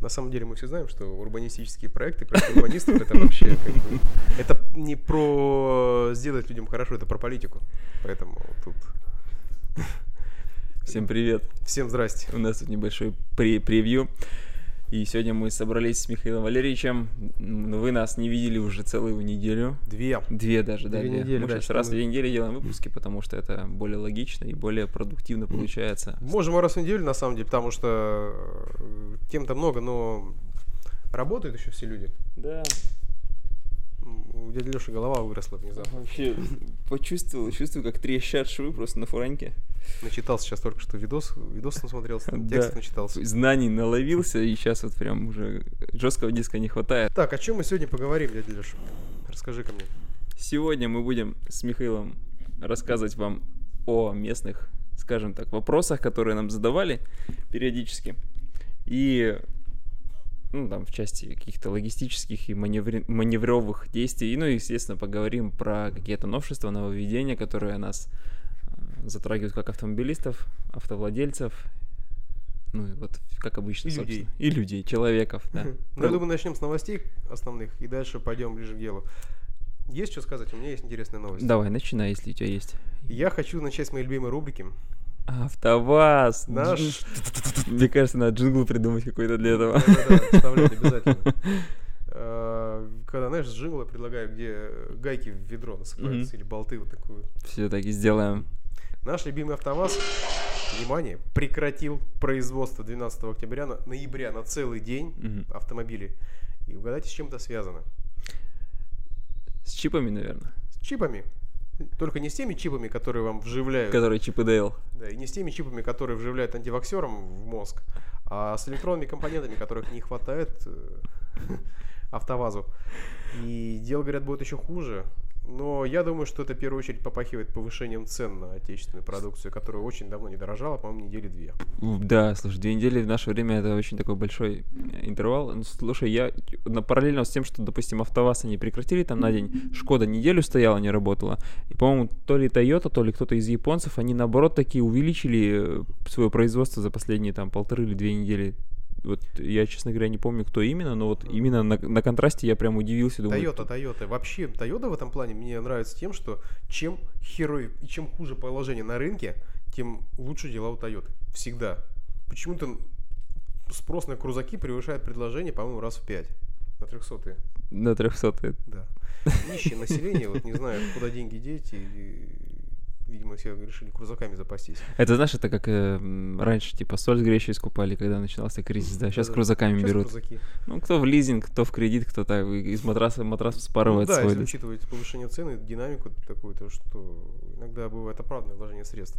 На самом деле мы все знаем, что урбанистические проекты, проекты урбанистов, это вообще как бы, это не про сделать людям хорошо, это про политику. Поэтому тут Всем привет. всем здрасте. У нас тут небольшой при превью. И сегодня мы собрались с Михаилом Валерьевичем. Вы нас не видели уже целую неделю. Две. Две даже, да. Две две. недели, Мы да, сейчас раз в мы- две недели делаем выпуски, потому что это более логично и более продуктивно получается. Можем раз в неделю, на самом деле, потому что э, тем-то много, но работают еще все люди. Да. У дяди Леши голова выросла внезапно. Вообще почувствовал, чувствую, как трещат швы просто на фураньке. Начитался сейчас только что видос, видос насмотрелся, Да. текст начитался. Знаний наловился, и сейчас вот прям уже жесткого диска не хватает. Так, о чем мы сегодня поговорим, дядя Леша? Расскажи ко мне. Сегодня мы будем с Михаилом рассказывать вам о местных, скажем так, вопросах, которые нам задавали периодически. И ну, там, в части каких-то логистических и маневри- маневровых действий. И, ну, и, естественно, поговорим про какие-то новшества, нововведения, которые нас затрагивают как автомобилистов, автовладельцев, ну, и вот как обычно, И собственно. людей. И людей, человеков, да. Ну, Про- я думаю, начнем с новостей основных и дальше пойдем ближе к делу. Есть что сказать? У меня есть интересная новость. Давай, начинай, если у тебя есть. Я хочу начать с моей любимой рубрики. АвтоВАЗ. Наш- Мне кажется, надо джингл придумать какой-то для этого. Обязательно. Э, Когда, знаешь, с джингла предлагаю, где гайки в ведро насыпаются или болты вот такую. Все так и сделаем. Наш любимый АвтоВАЗ, внимание, прекратил производство 12 октября, на, ноября на целый день Мгм. автомобилей. И угадайте, с чем это связано? С чипами, наверное. С чипами. Только не с теми чипами, которые вам вживляют. Которые Чип и Дейл. Да, и не с теми чипами, которые вживляют антиваксерам в мозг, а с электронными компонентами, которых не хватает э, АвтоВАЗу. И дело, говорят, будет еще хуже. Но я думаю, что это в первую очередь попахивает повышением цен на отечественную продукцию, которая очень давно не дорожала, по-моему, недели две. Да, слушай, две недели в наше время это очень такой большой э, интервал. Ну, Слушай, я на параллельно с тем, что, допустим, АвтоВАЗ они прекратили там на день, Шкода неделю стояла, не работала. И, по-моему, то ли Toyota, то ли кто-то из японцев, они наоборот такие увеличили свое производство за последние там полторы или две недели. Вот я, честно говоря, не помню, кто именно, но вот именно на, на контрасте я прям удивился, думаю. Toyota, Toyota. Вообще, Toyota в этом плане мне нравится тем, что чем херой и чем хуже положение на рынке, тем лучше дела у Toyota. Всегда. Почему-то спрос на крузаки превышает предложение, по-моему, раз в пять. На 300 На 300 Да. Нищее население, вот не знаю, куда деньги деть, и, видимо, все решили крузаками запастись. Это, знаешь, это как э, раньше, типа, соль с гречей скупали, когда начинался кризис, да, сейчас Да-да. крузаками Щас берут. крузаки. Ну, кто в лизинг, кто в кредит, кто так, из матраса матрас Ну спарывает да, свой. если да. учитывать повышение цены, динамику такую, то что иногда бывает оправданное вложение средств.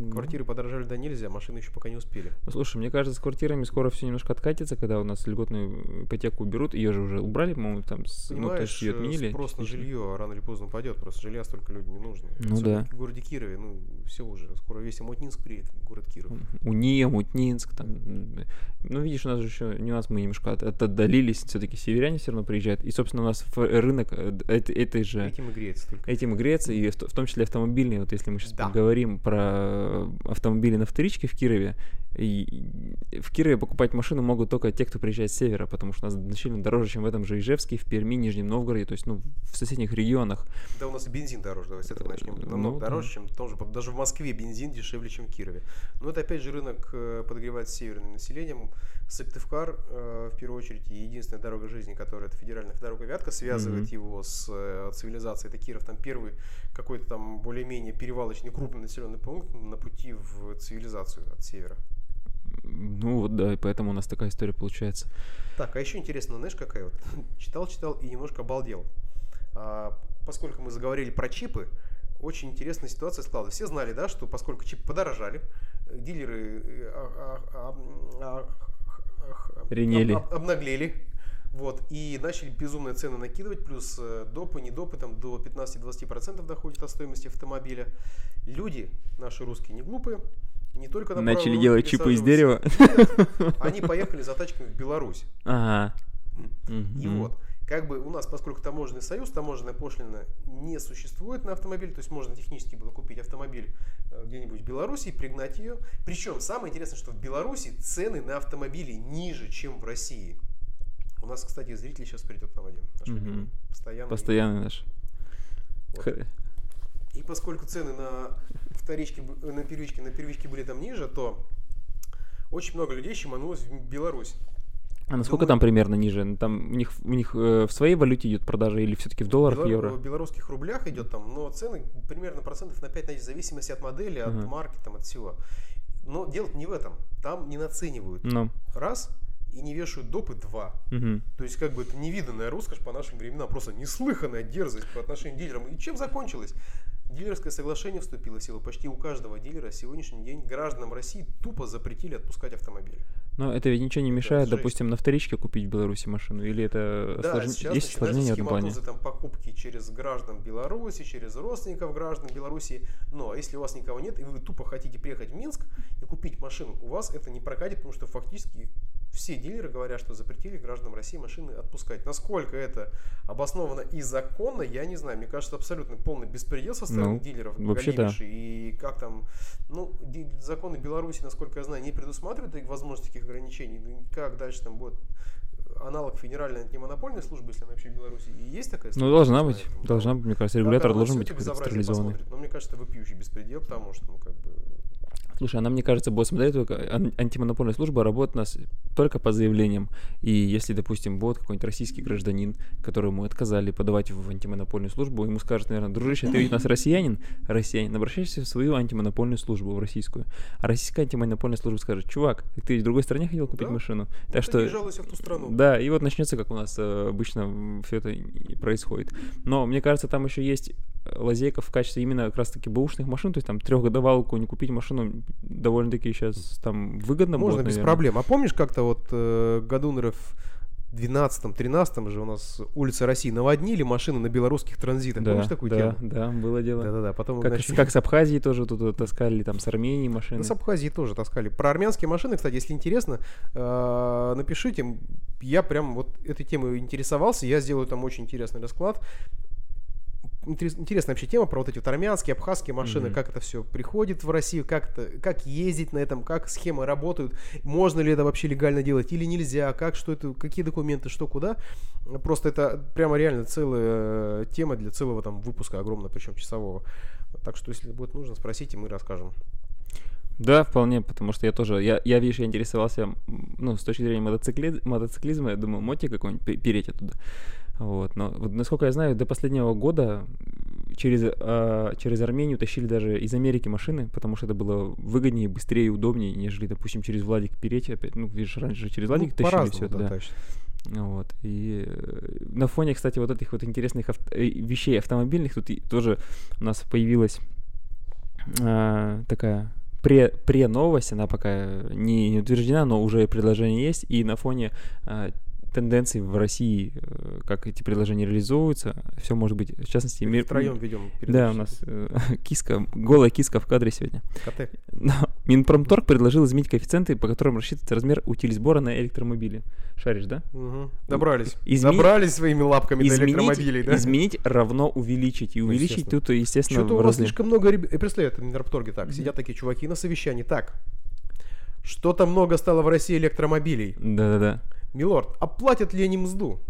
Ну, Квартиры подорожали до нельзя, машины еще пока не успели. Ну, слушай, мне кажется, с квартирами скоро все немножко откатится, когда у нас льготную ипотеку уберут. Ее же уже убрали, по-моему, там, с, ну, то Понимаешь, есть ее э, отменили. спрос на жилье рано или поздно упадет, просто жилья столько людям не нужно. Ну Особенно да. В городе Кирове, ну, все уже. Скоро весь Мотнинск приедет в город Киров. Уния, Мутнинск, там. Ну, видишь, у нас же еще нюанс, мы немножко от- от- отдалились, все-таки северяне все равно приезжают. И, собственно, у нас рынок э, д- эт- этой же Этим и греется только. этим и греется, и в в том числе автомобильный. Вот если мы сейчас Да. поговорим про автомобили на вторичке в Кирове, и в Кирове покупать машину могут только те, кто приезжает с севера, потому что у нас значительно дороже, чем в этом же Ижевске, в Перми, Нижнем Новгороде, то есть, ну, в соседних регионах. Да у нас и бензин дороже, давай с этого начнем. Ну, Намного да. дороже, чем в том же, даже в Москве бензин дешевле, чем в Кирове. Но это опять же рынок э, подогревается северным населением. Сыктывкар, э, в первую очередь, единственная дорога жизни, которая это федеральная дорога Вятка, связывает Мгм. его с э, цивилизацией. Это Киров, там первый какой-то там более-менее перевалочный крупный населенный пункт на пути в цивилизацию от севера. Ну вот да, и поэтому у нас такая история получается. Так, а еще интересно, знаешь, какая вот? Читал, читал и немножко обалдел. А, поскольку мы заговорили про чипы, очень интересная ситуация складывалась. Все знали, да, что поскольку чипы подорожали, дилеры э, а- а- а- а- х- Ренели. об- об- обнаглели. Вот, и начали безумные цены накидывать, плюс э, допы, не допы, там до 15-20% доходит от стоимости автомобиля. Люди, наши русские, не глупые, не только на Начали делать чипы из дерева. Нет, Они поехали за тачками в Беларусь. Ага. И вот, как бы у нас, поскольку таможенный союз, таможенная пошлина не существует на автомобиль, то есть можно технически было купить автомобиль э, где-нибудь в Беларуси, пригнать ее. Причем самое интересное, что в Беларуси цены на автомобили ниже, чем в России. У нас, кстати, зритель сейчас придет нам один. Наш постоянный. Постоянный наш. Вот. И поскольку цены на э, на первичке, на первичке были там ниже, то очень много людей щеманулось в Беларусь. А насколько Думаю- там примерно ниже? Ну, Там у них, у них э, в своей валюте идет продажа или все-таки в долларах, Белор- евро? В белорусских рублях идет там, но цены примерно процентов на 5, на в зависимости от модели, от Ага. марки, там, от всего. Но дело не в этом. Там не наценивают. Ну, Раз, и не вешают допы два. мгм. То есть, как бы это невиданная роскошь по нашим временам, просто неслыханная дерзость по отношению к дилерам. И чем закончилось? Дилерское соглашение вступило в силу. Почти у каждого дилера сегодняшний день гражданам России тупо запретили отпускать автомобили. Но это ведь ничего не Это мешает, жесть. допустим, на вторичке купить в Беларуси машину? Или это Да, сейчас есть осложнение в этом плане? там покупки через граждан Беларуси, через родственников граждан Беларуси. Но если у вас никого нет, и вы тупо хотите приехать в Минск и купить машину, у вас это не прокатит, потому что фактически все дилеры говорят, что запретили гражданам России машины отпускать. Насколько это обосновано и законно, я не знаю. Мне кажется, абсолютно полный беспредел со стороны Ну, дилеров. вообще да. И как там, ну, законы Беларуси, насколько я знаю, не предусматривают таких возможностей таких ограничений. Ну, Как дальше там будет аналог Федеральной антимонопольной службы, если она вообще в Беларуси и есть такая Ну, служба, должна не быть. там, Должна быть, мне кажется, регулятор должен быть централизованный. Но мне кажется, это вопиющий беспредел, потому что, ну, как бы... Слушай, она, мне кажется, будет смотреть только ан- антимонопольная служба работает нас только по заявлениям. И если, допустим, будет какой-нибудь российский гражданин, которому отказали подавать в антимонопольную службу, ему скажут, наверное, дружище, ты ведь у нас россиянин, россиянин, обращайся в свою антимонопольную службу, в российскую. А российская антимонопольная служба скажет, чувак, ты в другой стране хотел купить Да. машину? Ну, Так что... в ту страну. Да, и вот начнется, как у нас э, обычно все это происходит. Но мне кажется, там еще есть э, лазейка в качестве именно как раз-таки бэушных машин, то есть там трехгодовалку не купить машину довольно-таки сейчас там выгодно Можно будет, без наверное. проблем. А помнишь, как-то вот э, году, наверное, в 12-13 же у нас улицы России наводнили машины на белорусских транзитах. Да, Помнишь такую да, тему? да, было дело. Да-да-да. Потом Как, начали- как с Абхазией тоже тут вот таскали, там с Армении машины. Ну, с Абхазии тоже таскали. Про армянские машины, кстати, если интересно, э, напишите. Я прям вот этой темой интересовался. Я сделаю там очень интересный расклад. Интерес- Интересная вообще тема про вот эти вот армянские, абхазские машины, Мгм. как это все приходит в Россию, как, это, как ездить на этом, как схемы работают, можно ли это вообще легально делать или нельзя, как, что это, какие документы, что, куда. Просто это прямо реально целая э, тема для целого там выпуска огромного, причем часового. Так что, если будет нужно, спросите, мы расскажем. Да, вполне, потому что я тоже, я, я видишь, я интересовался, ну, с точки зрения мотоцикли- мотоциклизма, я думал, моти какой-нибудь пе- переть оттуда. Вот, но вот, насколько я знаю, до последнего года через, а, через Армению тащили даже из Америки машины, потому что это было выгоднее, быстрее и удобнее, нежели, допустим, через Владик переть опять. Ну, видишь, раньше через Владик Ну, тащили все это, да, да. Вот. И э, на фоне, кстати, вот этих вот интересных авт- э, вещей автомобильных тут и тоже у нас появилась а, такая пре, пре-новость, она пока не, не утверждена, но уже предложение есть, и на фоне а, тенденций в России, э, как эти предложения реализовываются, все может быть, в частности, мир... Втроем ведем Да, у нас э, киска, голая киска в кадре сегодня. КТ. Минпромторг предложил изменить коэффициенты, по которым рассчитывается размер утиль сбора на электромобили. Шаришь, да? Мгм. Добрались. Измени- Добрались своими лапками до изменить, электромобилей, да? изменить равно увеличить. И Ну, увеличить естественно. тут, естественно, Что-то у вас слишком много ребят. Представляю, это Минпромторге так. Сидят такие чуваки на совещании. Так, что-то много стало в России электромобилей. Да-да-да. Милорд, оплатят ли они мзду?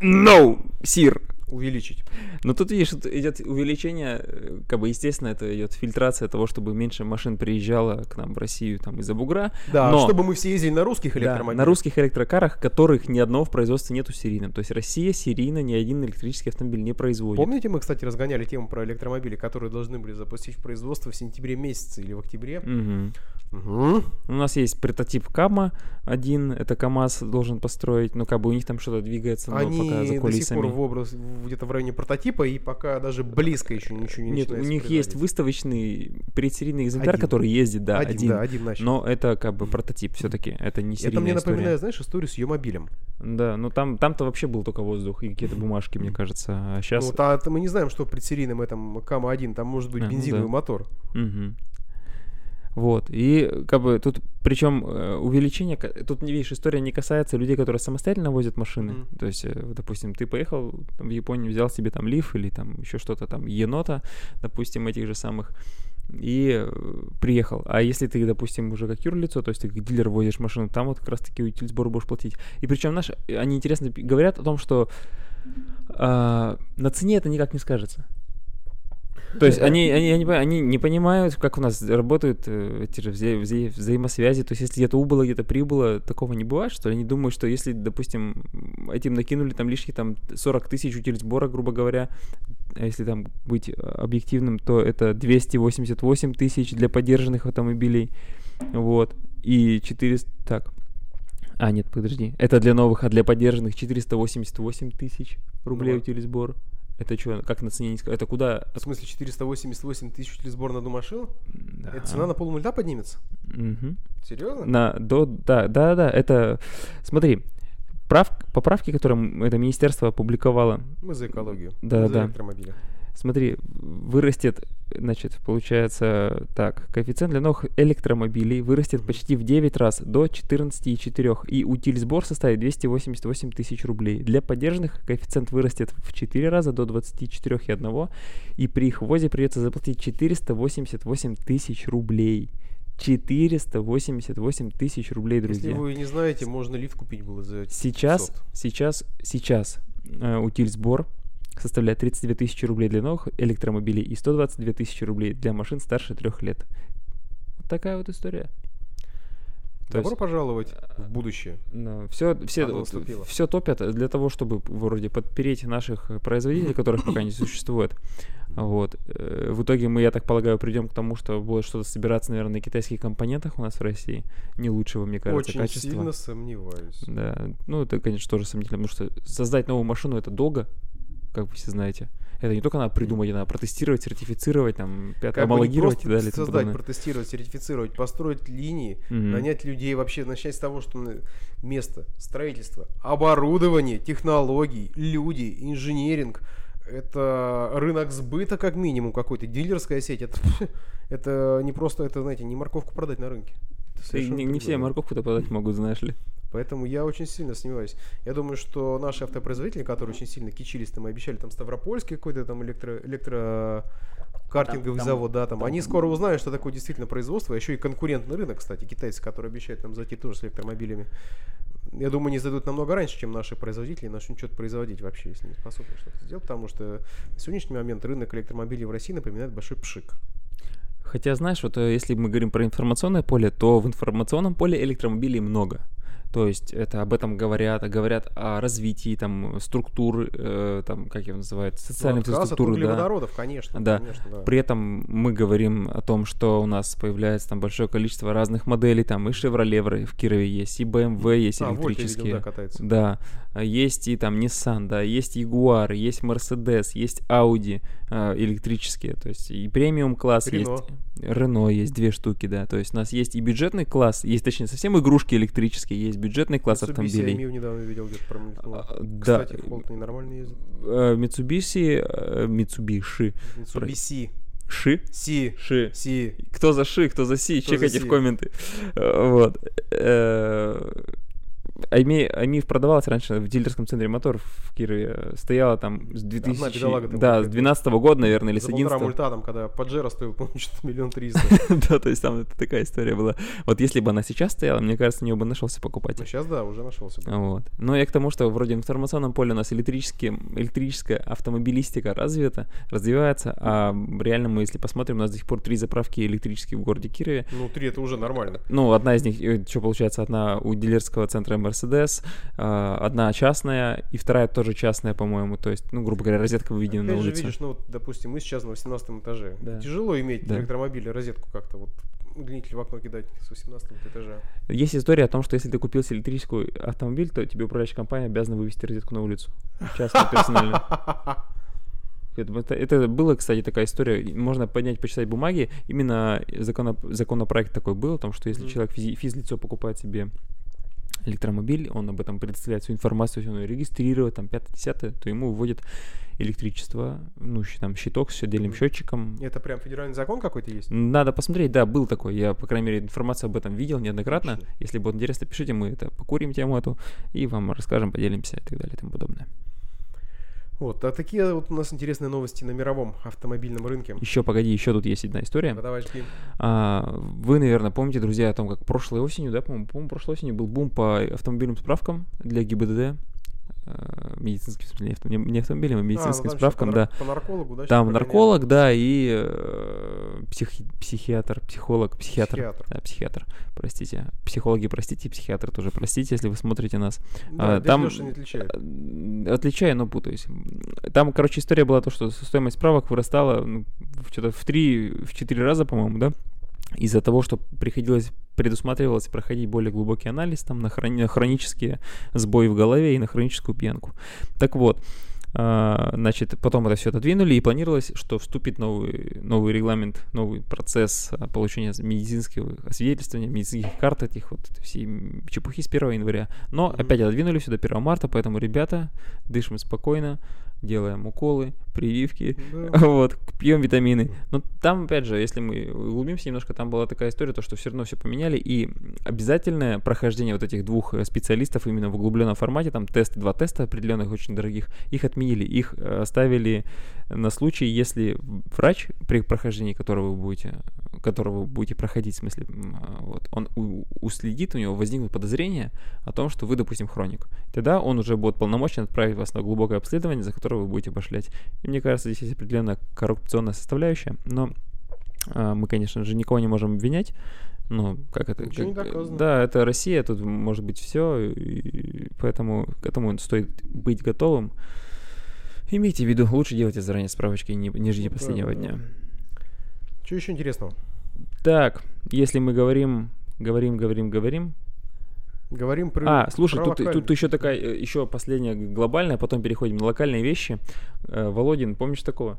No, сир. Увеличить. Но тут, видишь, идет увеличение, э, как бы, естественно, это идет фильтрация того, чтобы меньше машин приезжало к нам в Россию там из-за бугра. Да, Но- чтобы мы все ездили на русских Да, электромобилях. на русских электрокарах, которых ни одного в производстве нету серийным. То есть Россия серийно ни один электрический автомобиль не производит. Помните, мы, кстати, разгоняли тему про электромобили, которые должны были запустить в производство в сентябре месяце или в октябре? Мгм. Мгм. У нас есть прототип Кама один, это КАМАЗ должен построить, но как бы у них там что-то двигается, но пока Они за до сих кулисами. пор в образ где-то в районе прототипа, и пока даже близко еще ничего не Нет, у них есть выставочный предсерийный экземпляр, Один. который ездит, да, один, один. да, один начал. Но это как бы прототип все-таки, это не серийная Это мне история. напоминает, знаешь, историю с Е-мобилем. Да, ну там, там-то вообще был только воздух и какие-то бумажки, мне кажется. А сейчас... Ну, та- та мы не знаем, что в предсерийном этом Кама-1, там может быть А, ну бензиновый да. мотор. Вот. И как бы тут, причем увеличение, ка- тут, не видишь, история не касается людей, которые самостоятельно возят машины. Мгм. То есть, э, допустим, ты поехал там, в Японию, взял себе там лиф или там еще что-то там, енота, допустим, этих же самых, и э, приехал. А если ты, допустим, уже как юрлицо, то есть ты как дилер возишь машину, там вот как раз-таки утилизбор будешь платить. И причем, знаешь, они интересно говорят о том, что а, на цене это никак не скажется. То есть они, они, они, они не понимают, как у нас работают э, эти же вза- вза- взаимосвязи. То есть если где-то убыло, где-то прибыло, такого не бывает, что ли? Они думают, что если, допустим, этим накинули там лишние там 40 тысяч утилизбора, грубо говоря, а если там быть э, объективным, то это 288 тысяч для поддержанных автомобилей, вот, и 400, так, а, нет, подожди, это для новых, а для поддержанных 488 тысяч рублей Ну, утилизбор. Это что, как на цене не ска- Это куда? В смысле 488 тысяч сбор на одну машину? Да. Это цена на полмульта поднимется? Мгм. Серьезно? На, до, да, да, да, это, смотри, прав, поправки, которые это министерство опубликовало, Мы за экологию. Да, мы за да. Смотри, вырастет, значит, получается так, коэффициент для новых электромобилей вырастет почти в 9 раз, до 14,4, и утилизбор составит 288 тысяч рублей. Для поддержанных коэффициент вырастет в 4 раза, до 24,1, и при их ввозе придется заплатить 488 тысяч рублей. 488 тысяч рублей, друзья. Если вы не знаете, можно лифт купить было за Сейчас, 500. сейчас, сейчас э, утильсбор составляет 32 тысячи рублей для новых электромобилей и 122 тысячи рублей для машин старше трех лет. Вот такая вот история. То Добро есть, пожаловать в будущее. все, все, Оно наступило. все топят для того, чтобы вроде подпереть наших э, производителей, которых пока не существует. Вот. Э, В итоге мы, я так полагаю, придем к тому, что будет что-то собираться, наверное, на китайских компонентах у нас в России. Не лучшего, мне кажется, Очень качества. сильно сомневаюсь. Да, ну это, конечно, тоже сомнительно, потому что создать новую машину это долго, как вы все знаете. Это не только надо придумать, надо протестировать, сертифицировать, там, пятое, homologировать и далее. создать, протестировать, сертифицировать, построить линии, Мгм. нанять людей, вообще начать с того, что место, строительство, оборудование, технологии, люди, инженеринг, это рынок сбыта как минимум какой-то, дилерская сеть, это, это не просто, это, знаете, не морковку продать на рынке. И не, не все морковку-то подать могут, знаешь ли. Поэтому я очень сильно сомневаюсь. Я думаю, что наши автопроизводители, которые очень сильно кичились, там, и обещали там Ставропольский какой-то там электро, электрокартинговый там- завод, да, там, там- они скоро узнают, что такое действительно производство, а еще и конкурентный рынок, кстати, китайцы, которые обещают нам зайти тоже с электромобилями. Я думаю, они зайдут намного раньше, чем наши производители начнут что-то производить вообще, если не способны что-то сделать, потому что на сегодняшний момент рынок электромобилей в России напоминает большой пшик. Хотя, знаешь, вот э, если мы говорим про информационное поле, то в информационном поле электромобилей много. То есть это об этом говорят, говорят о развитии там структур, э, там, как его называют, социальной Ну, инфраструктуры, да. углеводородов, конечно, Да. конечно, да. При этом мы говорим о том, что у нас появляется там большое количество разных моделей, там и Chevrolet в- Кирове есть, и BMW есть А, Вольт я видел, электрические. да, катается. Да, а есть и там Nissan, да, есть Jaguar, есть Mercedes, есть Audi а, электрические, то есть и премиум класс есть, Renault есть две штуки, да, то есть у нас есть и бюджетный класс, есть точнее совсем игрушки электрические, есть бюджетный класс Mitsubishi автомобилей. Amiu недавно видел где-то промелькнуло. А, Да, Кстати, Холт ненормально ездит. э, Mitsubishi, э, Mitsubishi, Mitsubishi. Ши, Си. Ши, Си. Кто за ши, кто за си, Кто за чекайте си. в комменты. Э, Вот. Э, Ами, Амив продавалась раньше в дилерском центре мотор в Кирове. Стояла там с 2000... бедолага там да, с какая-то. 12 года, наверное, или с За полтора 11 мульта там, когда Паджеро стоил, по-моему, что-то миллион триста. Да, то есть там это такая история была. Вот если бы она сейчас стояла, мне кажется, у нее бы нашелся покупатель. Ну, сейчас, да, уже нашелся. бы. Вот. Но я к тому, что вроде в информационном поле у нас электрическая автомобилистика развита, развивается, а реально мы, если посмотрим, у нас до сих пор три заправки электрические в городе Кирове. Ну, три это уже нормально. Ну, одна из них, что получается, одна у дилерского центра Mercedes, а, одна частная, и вторая тоже частная, по-моему. То есть, ну, грубо говоря, розетка выведена на Опять же, улицу. видишь, ну, вот, допустим, мы сейчас на 18 этаже. Да. Тяжело иметь Да. электромобиль, розетку как-то вот удлинитель в окно кидать с 18 этажа. Есть история о том, что если ты купил электрический автомобиль, то тебе управляющая компания обязана вывести розетку на улицу. Частно, персонально. Это, это- было, кстати, такая история. Можно поднять, почитать бумаги. Именно законо- законопроект такой был, о том, что если человек, физлицо покупает себе электромобиль, он об этом предоставляет всю информацию, он ее регистрирует, там, 5-10, то ему выводит электричество, ну, там, щиток с отдельным счетчиком. Это прям федеральный закон какой-то есть? Надо посмотреть, да, был такой, я, по крайней мере, информацию об этом видел неоднократно. Отлично. Если будет интересно, пишите, мы это покурим тему эту и вам расскажем, поделимся и так далее и тому подобное. Вот, а такие вот у нас интересные новости на мировом автомобильном рынке. Еще, погоди, еще тут есть одна история. Ну, Давай. А, вы, наверное, помните, друзья, о том, как прошлой осенью, да, по-моему, по-моему, прошлой осенью был бум по автомобильным справкам для ГИБДД, медицинским, в смысле, не не автомобилям, а А, ну медицинским там щас справкам, да. По наркологу, да? Там нарколог, да, и э, психи- психиатр, психолог, психиатр. Психиатр. Да, психиатр, простите. Психологи, простите, психиатры тоже простите, если вы смотрите нас. Да, А, там- Лёша не отличает. Э, Отличаю, но путаюсь. Там, короче, история была то, что стоимость справок вырастала ну, в что-то в 3-4 раза, по-моему, да? Из-за того, что приходилось предусматривалось проходить более глубокий анализ там, на, хрони- на хронические сбои в голове и на хроническую пьянку. Так вот, а, значит, потом это все отодвинули, и планировалось, что вступит новый, новый регламент, новый процесс а, получения медицинского освидетельствования, медицинских карт этих вот всей чепухи с 1 января. Но опять отодвинули сюда 1 марта, поэтому, ребята, дышим спокойно, делаем уколы, прививки, Да. вот, пьем витамины. Но там, опять же, если мы углубимся немножко, там была такая история, то, что все равно все поменяли, и обязательное прохождение вот этих двух э, специалистов именно в углубленном формате, там тесты, два теста определенных, очень дорогих, их отменили, их э, оставили на случай, если врач, при прохождении которого вы будете, которого вы будете проходить, в смысле, а, вот, он у- уследит, у него возникнут подозрения о том, что вы, допустим, хроник. Тогда он уже будет полномочен отправить вас на глубокое обследование, за которое вы будете пошлять. И мне кажется, здесь есть определенная коррупционная составляющая, но а, мы, конечно же, никого не можем обвинять. Ну, как это? Ничего не как- доказано. Да, это Россия, тут может быть все, и поэтому к этому стоит быть готовым. Имейте в виду, лучше делайте заранее справочки, не, не ждите Ну, последнего да. дня. Что еще интересного? Так, если мы говорим, говорим, говорим, говорим. Говорим про... А, слушай, про тут, тут еще такая, э, еще последняя глобальная, потом переходим на локальные вещи. Э, Володин, помнишь такого?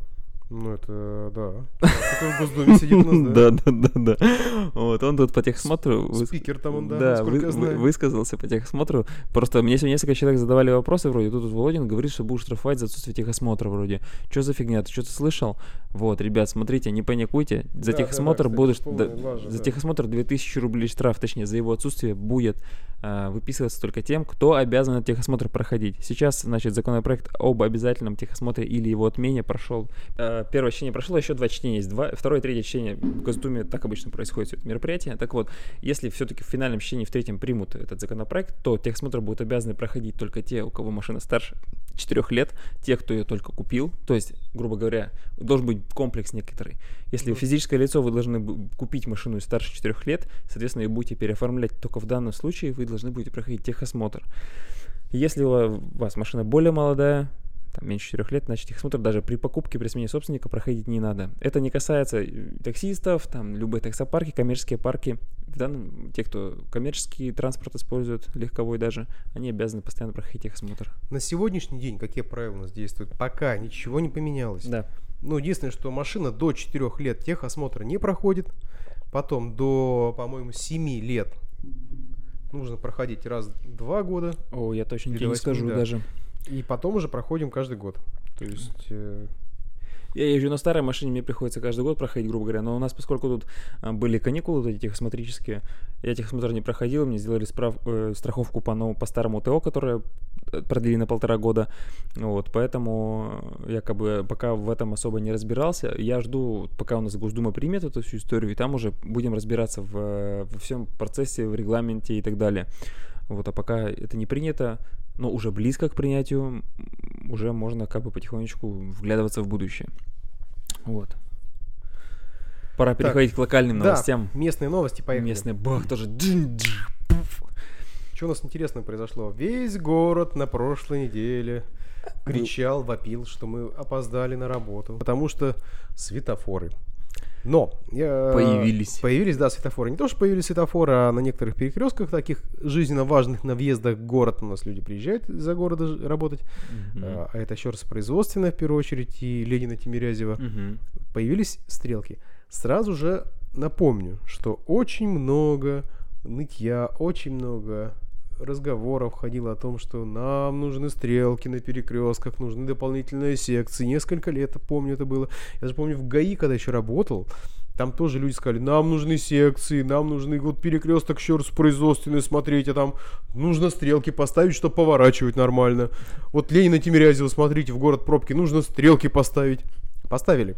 Ну, это, да. В Госдуме сидит у нас, да? Да, да, да, да. Вот, он тут по техсмотру... выс- Спикер там он, да, да, насколько вы- я вы- знаю. высказался по техосмотру. Просто мне сегодня несколько человек задавали вопросы вроде, тут вот Володин говорит, что будешь штрафовать за отсутствие техосмотра вроде. Что за фигня, ты что-то слышал? Вот, ребят, смотрите, не паникуйте. За Да, техосмотр да, будешь... полная да, лажа, за да. техосмотр 2000 рублей штраф, точнее, за его отсутствие будет а, выписываться только тем, кто обязан этот техосмотр проходить. Сейчас, значит, законопроект об обязательном техосмотре или его отмене прошел. Э, Первое чтение прошло, еще два чтения есть. Два, второе и третье чтение в Госдуме, так обычно происходит все это мероприятие. Так вот, если все-таки в финальном чтении, в третьем примут этот законопроект, то техосмотр будут обязаны проходить только те, у кого машина старше 4 лет, те, кто ее только купил. То есть, грубо говоря, должен быть комплекс некоторый. Если физическое лицо, вы должны купить машину старше 4 лет, соответственно, ее будете переоформлять. Только в данном случае вы должны будете проходить техосмотр. Если у вас машина более молодая, там, меньше 4 лет, значит, техосмотр даже при покупке, при смене собственника проходить не надо. Это не касается таксистов, там, любые таксопарки, коммерческие парки. В данном, те, кто коммерческий транспорт использует, легковой даже, они обязаны постоянно проходить техосмотр. На сегодняшний день какие правила у нас действуют? Пока ничего не поменялось. Да. Ну, единственное, что машина до 4 лет техосмотра не проходит. Потом до, по-моему, 7 лет нужно проходить раз в два года. О, я точно тебе не скажу да. даже. И потом уже проходим каждый год. То есть... э, Я езжу на старой машине, мне приходится каждый год проходить, грубо говоря. Но у нас, поскольку тут а, были каникулы эти техосмотрические, я техосмотр не проходил, мне сделали справ- э, страховку по, новому, по старому ТО, которое э, продлили на полтора года. Вот, поэтому э, якобы пока в этом особо не разбирался. Я жду, пока у нас Госдума примет эту всю историю, и там уже будем разбираться в, э, во всем процессе, в регламенте и так далее. Вот, а пока это не принято, но уже близко к принятию, уже можно как бы потихонечку вглядываться в будущее. Вот. Пора Так, переходить к локальным да, новостям. местные новости, поехали. Местный бах тоже. Что у нас интересного произошло? Весь город на прошлой неделе кричал, вопил, что мы опоздали на работу, потому что светофоры. Но я- Появились. Появились, да, светофоры. Не то, что появились светофоры, а на некоторых перекрестках, таких жизненно важных на въездах в город, у нас люди приезжают из-за города работать. Мгм. А, это еще раз производственное, в первую очередь, и Ленина Тимирязева. Мгм. Появились стрелки. Сразу же напомню, что очень много нытья, очень много разговоров ходило о том, что нам нужны стрелки на перекрестках, нужны дополнительные секции. Несколько лет, помню, это было. Я же помню, в ГАИ, когда еще работал, там тоже люди сказали, нам нужны секции, нам нужны вот перекресток еще раз производственный смотреть, а там нужно стрелки поставить, чтобы поворачивать нормально. Вот Ленина Тимирязева, смотрите, в город пробки, нужно стрелки поставить. Поставили.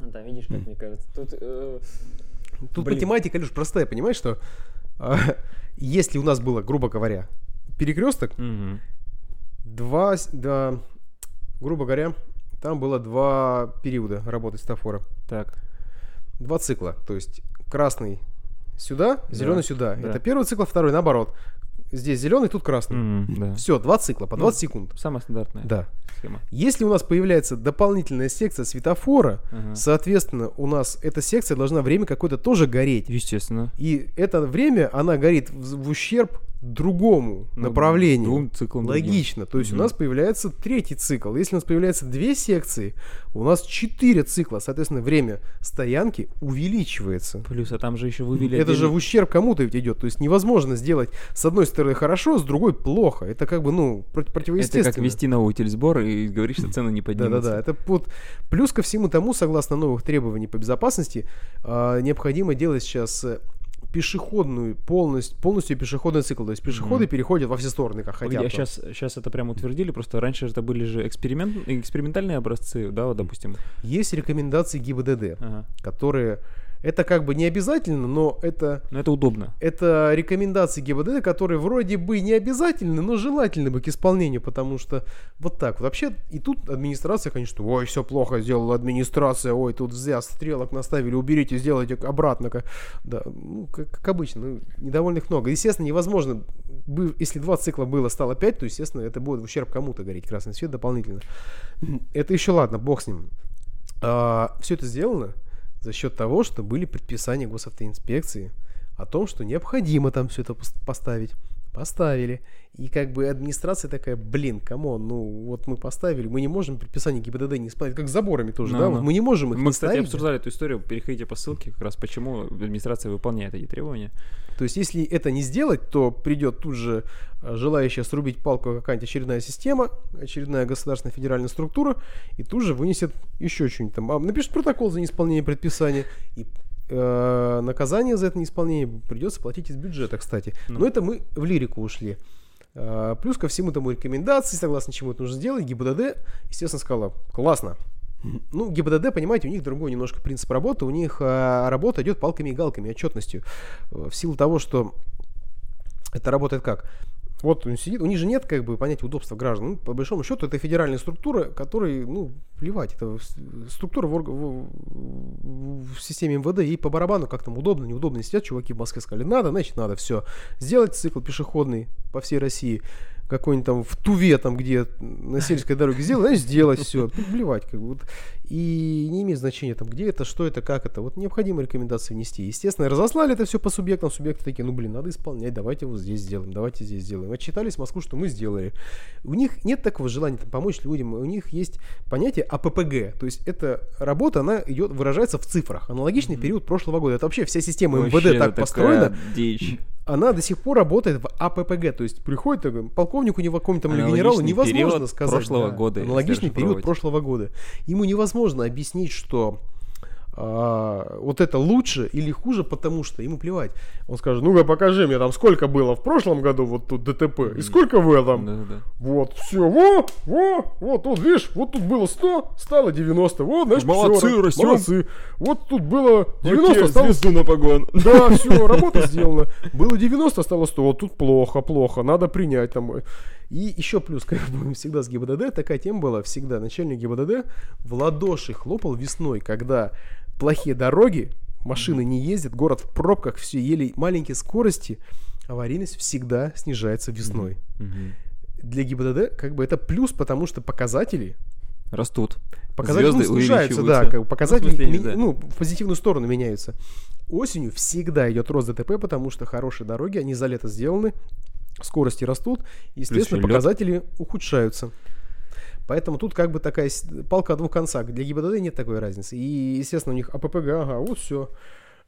Да, видишь, как мне кажется. Тут, э, Тут Блин. математика, Леш, простая, понимаешь, что если у нас было, грубо говоря, перекресток, мгм. два, да, грубо говоря, там было два периода работы светофора. Так. Два цикла, то есть красный сюда, зеленый сюда. да. Это первый цикл, второй наоборот. Здесь зеленый, тут красный. Мгм, да. Все, два цикла по Ну, 20 секунд. Самая стандартная Да. Схема. Если у нас появляется дополнительная секция светофора, Ага. соответственно, у нас эта секция должна время какое-то тоже гореть. Естественно. И это время, она горит в, в ущерб другому Ну, направлению. Двум циклам другим. Логично. То есть у Мгм. нас появляется третий цикл. Если у нас появляется две секции, у нас четыре цикла. Соответственно, время стоянки увеличивается. Плюс, а там же еще вывели Это же в ущерб кому-то ведь идет. То есть невозможно сделать с одной стороны хорошо, с другой плохо. Это как бы, ну, против- Это противоестественно. как вести новый сбор и говоришь, что цены не поднимутся. Да-да-да, это вот плюс ко всему тому, согласно новых требований по безопасности, а, необходимо делать сейчас э, пешеходную полностью, полностью пешеходный цикл. То есть пешеходы Мгм. переходят во все стороны, как хотят. а сейчас, сейчас это прям утвердили, просто раньше это были же эксперимент, экспериментальные образцы, да, вот, допустим. Есть рекомендации ГИБДД, Ага. которые это как бы не обязательно, но это Но это удобно. это рекомендации ГИБДД, которые вроде бы не обязательны, но желательны бы к исполнению, потому что вот так вот. Вообще, и тут администрация, конечно, ой, все плохо сделала администрация, ой, тут взял стрелок наставили, уберите, сделайте обратно. ка- Да, ну, как, как обычно, ну, недовольных много. Естественно, невозможно, если два цикла было, стало 5, то, естественно, это будет в ущерб кому-то гореть красный свет дополнительно. Это еще ладно, бог с ним. все это сделано за счет того, что были предписания госавтоинспекции о том, что необходимо там все это пос- поставить. Поставили. И как бы администрация такая, блин, come on, ну вот мы поставили, мы не можем предписание ГИБДД не исполнять, как с заборами тоже, Ну, да, ну. вот мы не можем их Мы, кстати, ставить. обсуждали эту историю, переходите по ссылке, как раз почему администрация выполняет эти требования. То есть, если это не сделать, то придет тут же э, желающая срубить палку какая-нибудь очередная система, очередная государственная федеральная структура, и тут же вынесет еще что-нибудь там. А, напишет протокол за неисполнение предписания, и э, наказание за это неисполнение придется платить из бюджета, кстати. Ну. Но это мы в лирику ушли. А, плюс ко всему тому рекомендации, согласно чему это нужно сделать, ГИБДД, естественно, сказала, классно. Ну, ГИБДД, понимаете, у них другой немножко принцип работы. У них а, работа идет палками и галками, отчетностью. Э, В силу того, что это работает как? Вот он сидит, у них же нет как бы понятия удобства граждан. Ну, по большому счету, это федеральная структура, которой, ну, плевать. Это структура в, в- в системе МВД, ей по барабану, как там удобно, неудобно. Сидят чуваки в Москве, сказали, надо, значит надо, все. Сделать цикл пешеходный по всей России какой-нибудь там в Туве, там, где на сельской дороге сделать, значит, сделать все. Плевать, как бы. Вот. И не имеет значения, там, где это, что это, как это. Вот необходимо рекомендации внести. Естественно, разослали это все по субъектам. Субъекты такие, ну, блин, надо исполнять, давайте вот здесь сделаем, давайте здесь сделаем. Отчитались в Москву, что мы сделали. У них нет такого желания там, помочь людям. У них есть понятие АППГ. То есть, эта работа, она идет, выражается в цифрах. Аналогичный период прошлого года. Это вообще вся система МВД Вообще, так построена Дичь. Она до сих пор работает в АППГ, то есть приходит полковнику не какому-то генералу невозможно сказать. прошлого да, года, Аналогичный период расшифровывать. прошлого года. Ему невозможно объяснить, что а, вот это лучше или хуже, потому что ему плевать. Он скажет, ну-ка покажи мне там, сколько было в прошлом году вот тут ДТП, и сколько в этом. Да-да-да. Вот, все, во, во, вот, вот, видишь, вот тут было 100, стало 90, вот, значит, Молодцы, всё, растём. молодцы. Вот тут было 90, Окей, стало звезду на погон. да, все, работа сделана. Было 90, стало 100. Вот тут плохо, плохо, надо принять там. И еще плюс, как бы всегда с ГИБДД, такая тема была, всегда начальник ГИБДД в ладоши хлопал весной, когда плохие дороги, машины не ездят, город в пробках, все еле маленькие скорости, аварийность всегда снижается весной. Для ГИБДД как бы это плюс, потому что показатели Растут. Показатели ну, Звезды снижаются, да, как бы показатели Ну, в смысле, ми- да. ну, в позитивную сторону меняются. Осенью всегда идет рост ДТП, потому что хорошие дороги, они за лето сделаны, скорости растут, естественно, показатели ухудшаются. Поэтому тут как бы такая палка о двух концах. Для ГИБДД нет такой разницы. И, естественно, у них АППГ, ага, вот все.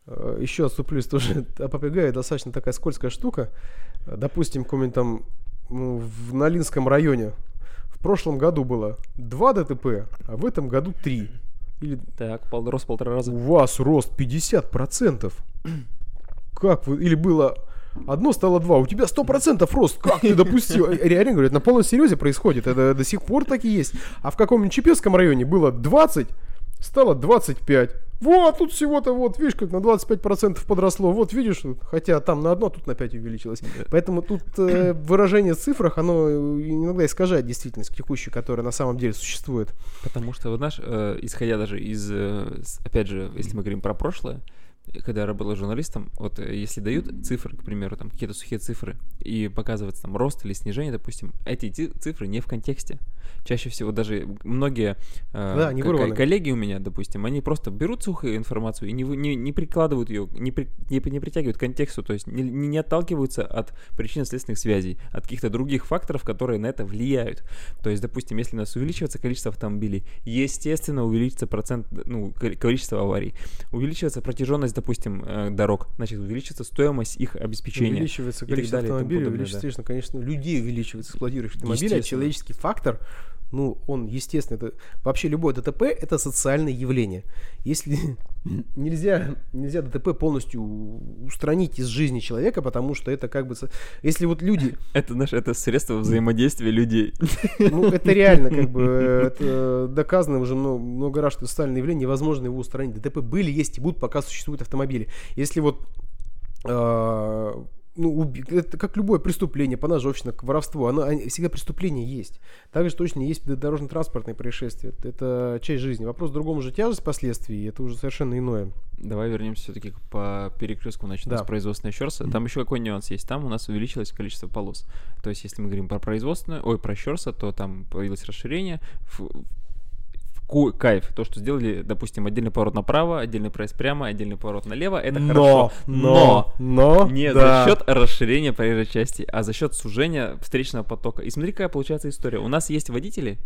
Э, Еще отступлюсь тоже. АППГ достаточно такая скользкая штука. Допустим, каком-нибудь там ну, в Налинском районе в прошлом году было 2 ДТП, а в этом году 3. Или Так, пол, рост полтора раза. у вас рост 50%. Как вы? Или было одно стало два. У тебя 100% рост. Как ты допустил? Э, Реально говорят, на полном серьезе происходит. Это до сих пор так и есть. А в каком-нибудь Чепецком районе было 20, стало 25. Вот, тут всего-то вот, видишь, как на 25% подросло. Вот, видишь, хотя там на одно, тут на 5 увеличилось. Поэтому тут э, выражение в цифрах, оно э, иногда искажает действительность текущую, которая на самом деле существует. Потому что, вот знаешь, э, исходя даже из, э, опять же, если мы говорим про прошлое, э, когда я работал журналистом, вот э, если дают цифры, к примеру, там какие-то сухие цифры, и показывается там рост или снижение, допустим, эти ти- цифры не в контексте. Чаще всего даже многие э, Да, не коллеги у меня, допустим, они просто берут сухую информацию и не, не, не прикладывают ее, не, при- не, не притягивают к контексту, то есть не, не отталкиваются от причинно-следственных связей, от каких-то других факторов, которые на это влияют. То есть, допустим, если у нас увеличивается количество автомобилей, естественно, увеличится процент, ну, ко- количество аварий. Увеличивается протяженность, допустим, э, дорог, значит, увеличится стоимость их обеспечения. Увеличивается количество далее автомобилей, подобное, увеличивается, конечно, людей увеличивается, эксплуатирующих автомобилей, а человеческий фактор, ну, он, естественно, это вообще любое ДТП это социальное явление. Если нельзя, нельзя ДТП полностью устранить из жизни человека, потому что это как бы, если вот люди, Это наше, это средство взаимодействия людей. ну, это реально как бы, это доказано уже много, много раз, что социальное явление невозможно его устранить. ДТП были, есть и будут, пока существуют автомобили. Если вот а, ну, уби- это как любое преступление, поножовщина, к- воровство, оно они- всегда преступление есть. Также точно есть дорожно-транспортные происшествия. Это часть жизни. Вопрос в другом уже тяжесть последствий, это уже совершенно иное. Давай вернемся все-таки по перекрестку, начнем Да. с производственной щерса. Там еще какой нюанс есть? Там у нас увеличилось количество полос. То есть, если мы говорим про производственную, ой, про щерса, то там появилось расширение. В- кайф, то, что сделали, допустим, отдельный поворот направо, отдельный проезд прямо, отдельный поворот налево, это хорошо. но, но, Не да. за счет расширения проезжей части, а за счет сужения встречного потока. И смотри, какая получается история. У нас есть водители,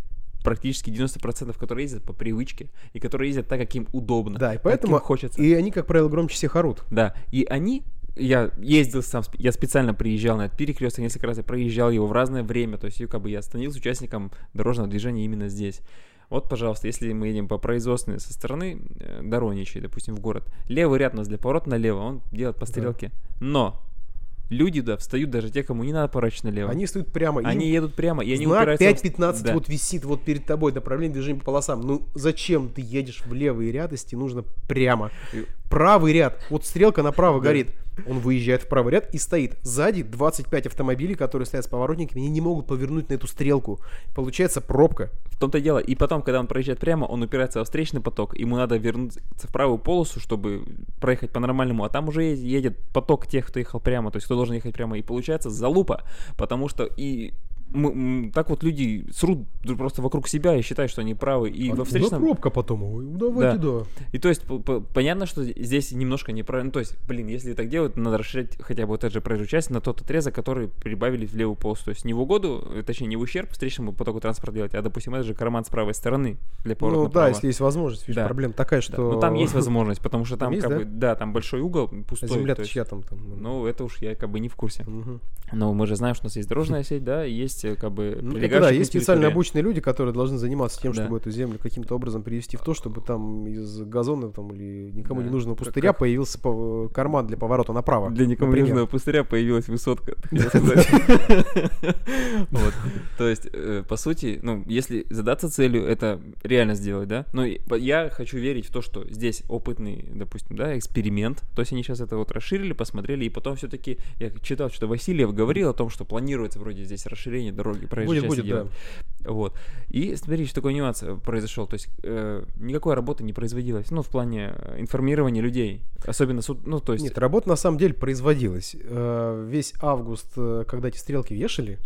практически 90%, которые ездят по привычке, и которые ездят так, как им удобно. Да, и поэтому им хочется. и они, как правило, громче всех орут. Да, и они, я ездил сам, я специально приезжал на этот перекресток несколько раз, я проезжал его в разное время, то есть как бы я становился участником дорожного движения именно здесь. Вот, пожалуйста, если мы едем по производственной со стороны э, Дороничей, допустим, в город, левый ряд у нас для поворота налево, он делает по Да. стрелке. Но люди, да, встают даже те, кому не надо поворачивать налево. Они стоят прямо. им Они едут прямо, и они Знак упираются... в- 5.15 Да. вот висит вот перед тобой, направление движения по полосам. Ну зачем ты едешь в левый ряд, если тебе нужно прямо? И- Правый ряд, вот стрелка направо горит. Он выезжает в правый ряд и стоит. Сзади 25 автомобилей, которые стоят с поворотниками, они не могут повернуть на эту стрелку. Получается пробка. В том-то и дело. И потом, когда он проезжает прямо, он упирается во встречный поток. Ему надо вернуться в правую полосу, чтобы проехать по-нормальному. А там уже едет поток тех, кто ехал прямо, то есть кто должен ехать прямо. И получается залупа, потому что и мы- так вот люди срут просто вокруг себя и считают, что они правы. И А во ну, встречном... пробка потом. Ой, давайте, да. И то есть п- п- понятно, что здесь немножко неправильно. Ну, то есть, блин, если так делают, надо расширять хотя бы вот эту же проезжую часть на тот отрезок, который прибавили в левую полосу. То есть не в угоду, э, точнее не в ущерб встречному потоку транспорта делать, а, допустим, это же карман с правой стороны для поворота Ну да, направо. если есть возможность. Видишь, Да. проблема такая, Да, что... Ну там есть возможность, потому что Там там, есть, как да? бы, да, там большой угол А пустой. земля то есть- чья там? там Ну, это уж я как бы не в курсе. Мгм. Но мы же знаем, что у нас есть дорожная сеть, да, и есть э, как бы Ну, это да, есть специально обученные люди, которые должны заниматься тем, Да. чтобы эту землю каким-то образом привести в то, чтобы там из газона там, или никому Да. не нужного пустыря как- появился по- карман для поворота направо. Для никому не нужного пустыря появилась высотка. То есть, э, по сути, ну, если задаться целью, это реально сделать, да? Но по- я хочу верить в то, что здесь опытный, допустим, да, эксперимент. То есть они сейчас это вот расширили, посмотрели, и потом все-таки я читал, что Васильев говорил о том, что планируется вроде здесь расширение дороги, проезжей Будет, будет, да. Вот. И смотри, что такой нюанс э, произошел. То есть э, никакой работы не производилось, ну, в плане э, информирования людей. Особенно, суд- ну, то есть... Нет, работа на самом деле производилась. Э, Весь август, э, когда эти стрелки вешали,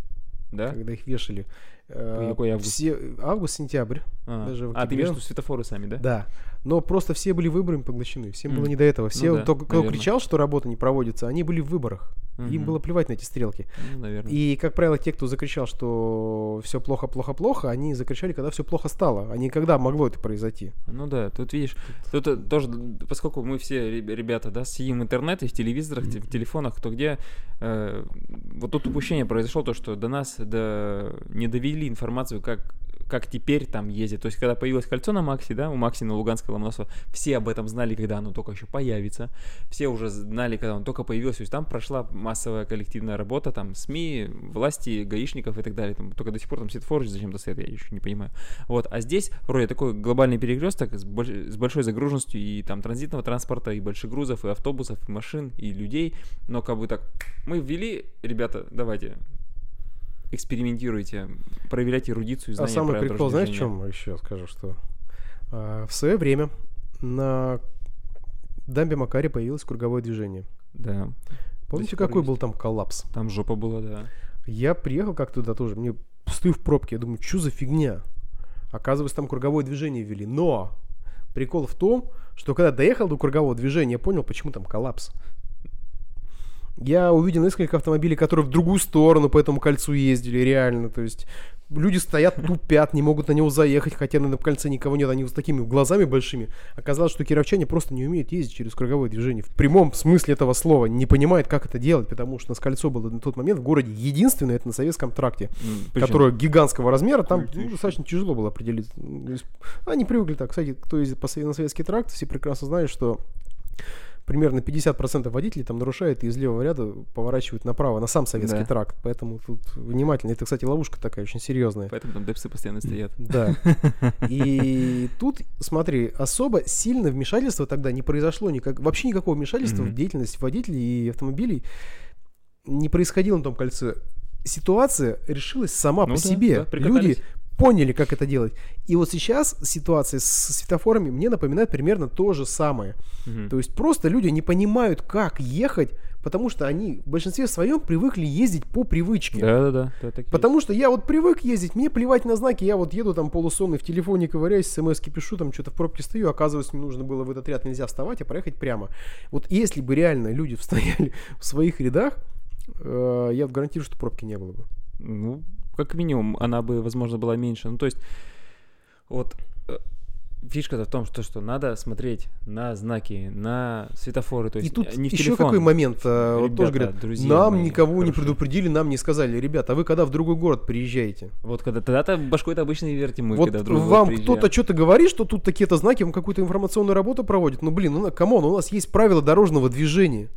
да? когда их вешали, Какой август? все август-сентябрь, А, даже в а, ты имеешь в виду светофоры сами, да? да. Но просто все были выборами поглощены, всем было М. не до этого. Все, Ну да, кто, кто кричал, что работа не проводится, они были в выборах. Им Мгм. было плевать на эти стрелки. Ну, наверное. И, как правило, те, кто закричал, что все плохо, плохо, плохо, они закричали, когда все плохо стало, а не когда могло это произойти. Ну да, тут видишь, тут э, тоже, поскольку мы все реб- ребята, да, сидим в интернете, в телевизорах, те- в телефонах, кто где, э, вот тут упущение произошло, то, что до нас до, не довели информацию, как как теперь там ездит. То есть, когда появилось кольцо на Макси, да, у Макси на Луганской Ломоносова, все об этом знали, когда оно только еще появится. Все уже знали, когда оно только появилось. То есть, там прошла массовая коллективная работа, там, СМИ, власти, гаишников и так далее. Там, только до сих пор там светофоры зачем-то стоят, я еще не понимаю. Вот, а здесь вроде такой глобальный перекресток с, больш- с большой загруженностью и там транзитного транспорта, и больших грузов, и автобусов, и машин, и людей. Но как бы так, мы ввели, ребята, давайте, экспериментируйте, проверяйте эрудицию и А знания самый правил прикол, знаешь, в чем еще скажу, что а, в свое время на дамбе Макаре появилось круговое движение. Да, Помните, какой есть. был там коллапс? там жопа была, да. Я приехал как туда тоже, мне стою в пробке, я думаю, что за фигня? Оказывается, там круговое движение ввели. Но прикол в том, что когда доехал до кругового движения, я понял, почему там коллапс. Я увидел несколько автомобилей, которые в другую сторону по этому кольцу ездили, реально. То есть люди стоят, тупят, не могут на него заехать, хотя на этом кольце никого нет. Они вот с такими глазами большими. Оказалось, что кировчане просто не умеют ездить через круговое движение. В прямом смысле этого слова. Не понимают, как это делать, потому что у нас кольцо было на тот момент в городе единственное, это на Советском тракте причем- которое гигантского размера, там ну, достаточно тяжело было определить. Они привыкли так. Кстати, кто ездит по, на советский тракт, все прекрасно знают, что примерно 50% водителей там нарушают и из левого ряда поворачивают направо на сам советский Да. тракт. Поэтому тут внимательно. Это, кстати, ловушка такая очень серьезная. Поэтому там депсы постоянно стоят. Да. И тут, смотри, особо сильно вмешательства тогда не произошло никак, вообще никакого вмешательства в Мгм. деятельность водителей и автомобилей не происходило на том кольце. Ситуация решилась сама Ну по да, себе. да. Люди поняли, как это делать. И вот сейчас ситуация с светофорами мне напоминает примерно то же самое. Мгм. То есть просто люди не понимают, как ехать, потому что они в большинстве своем привыкли ездить по привычке. Да, так и Потому что я вот привык ездить, мне плевать на знаки, я вот еду там полусонный в телефоне ковыряюсь, смс пишу, там что-то в пробке стою, оказывается, мне нужно было в этот ряд нельзя вставать, а проехать прямо. Вот если бы реально люди стояли в своих рядах, э, я гарантирую, что пробки не было бы. Ну, как минимум, она бы, возможно, была меньше. Ну, то есть, вот э, фишка-то в том, что, что надо смотреть на знаки, на светофоры, то И есть тут э, не в еще телефон. какой момент, э, вот тоже Ребята, говорят, друзья нам мои никого не хорошие. предупредили, нам не сказали, ребята, а вы когда в другой город приезжаете? Вот когда тогда-то башкой-то обычно и вертим мы, вот когда друг вам кто-то что-то говорит, что тут такие-то знаки, вам какую-то информационную работу проводит. Ну, блин, ну, come on, у нас есть правила дорожного движения,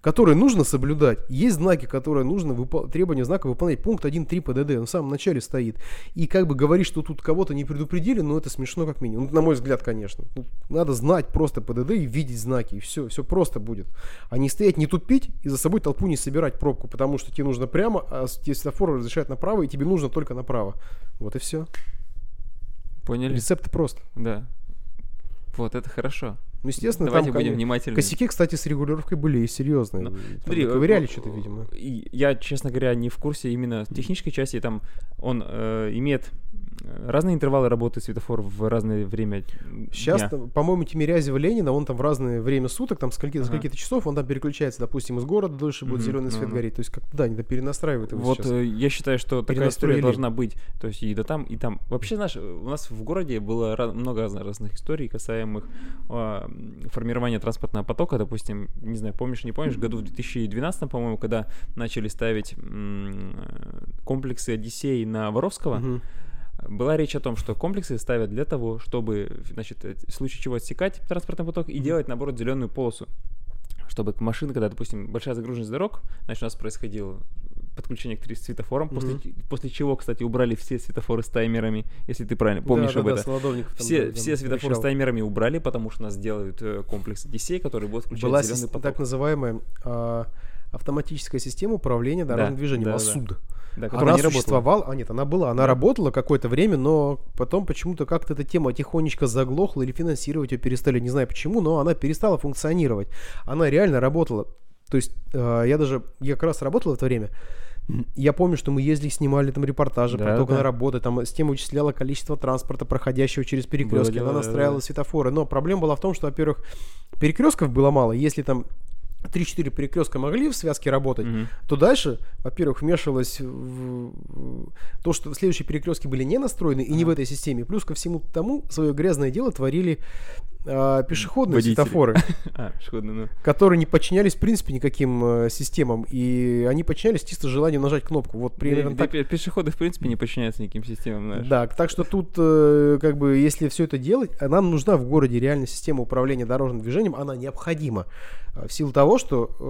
которые нужно соблюдать. Есть знаки, которые нужно, выпол- требования знака выполнять. Пункт 1.3 ПДД, он в самом начале стоит. И как бы говорить, что тут кого-то не предупредили, ну, это смешно как минимум. Ну, на мой взгляд, конечно. Ну, надо знать просто ПДД и видеть знаки, и все, все просто будет. А не стоять, не тупить и за собой толпу не собирать пробку, потому что тебе нужно прямо, а тебе светофор разрешает направо, и тебе нужно только направо. Вот и все. Поняли? Рецепт прост. Да. Вот, это хорошо. Ну, естественно, Давайте там будем внимательны. косяки, кстати, с регулировкой были и серьезные. Ну, И там Смотри, ковыряли э, что-то, видимо. Я, честно говоря, не в курсе именно технической части. Там он э, имеет разные интервалы работы светофор в разное время Сейчас, дня. по-моему, Тимирязева Ленина, он там в разное время суток, там скольки, Ага. скольки-то часов, он там переключается, допустим, из города дольше будет Мгм, зеленый свет ну-ну. гореть. То есть, как да, они да, перенастраивают его Вот сейчас. э, я считаю, что такая история должна быть. То есть и да там, и там. Вообще, знаешь, у нас в городе было ра- много разно- разных историй, касаемых а, формирования транспортного потока. Допустим, не знаю, помнишь, не помнишь, году в 2012, по-моему, когда начали ставить м, э, комплексы Одиссей на Воровского, Мгм. Была речь о том, что комплексы ставят для того, чтобы, значит, э, в случае чего отсекать транспортный поток и делать, наоборот, зеленую полосу. Чтобы к машины, когда, допустим, большая загруженность дорог, значит, у нас происходило подключение к три светофорам, после, Мгм. ч- после чего, кстати, убрали все светофоры с таймерами, если ты правильно помнишь да, об да, да, этом. Там, Все, да, да, все светофоры обещал. с таймерами убрали, потому что у нас делают э, комплекс Одиссей, который будет включать Была зеленый сис- поток. так называемая а, автоматическая система управления дорожным Да, движением, да, да. АСУД. да, которая Она не работала. существовала, а нет, она была, она Да. работала какое-то время, но потом почему-то как-то эта тема тихонечко заглохла или финансировать ее перестали, не знаю почему, но она перестала функционировать. Она реально работала. То есть э, я даже, я как раз работал в это время, я помню, что мы ездили, снимали там репортажи Да, про то, как да. она работает, там система вычисляла количество транспорта, проходящего через перекрестки, дело, она да, настраивала да. светофоры. Но проблема была в том, что, во-первых, перекрестков было мало. Если там 3-4 перекрестка могли в связке работать, Мгм. то дальше, во-первых, вмешивалось в то, что следующие перекрестки были не настроены и не в этой системе. Плюс ко всему тому свое грязное дело творили а, пешеходные Водители. светофоры, А, ну. которые не подчинялись, в принципе, никаким э, системам. И они подчинялись чисто желанию нажать кнопку. Вот примерно Да, так. да, пешеходы, в принципе, не подчиняются никаким системам, знаешь. Да, так что тут, э, как бы, если все это делать, нам нужна в городе реально система управления дорожным движением, она необходима. А, В силу того, что э,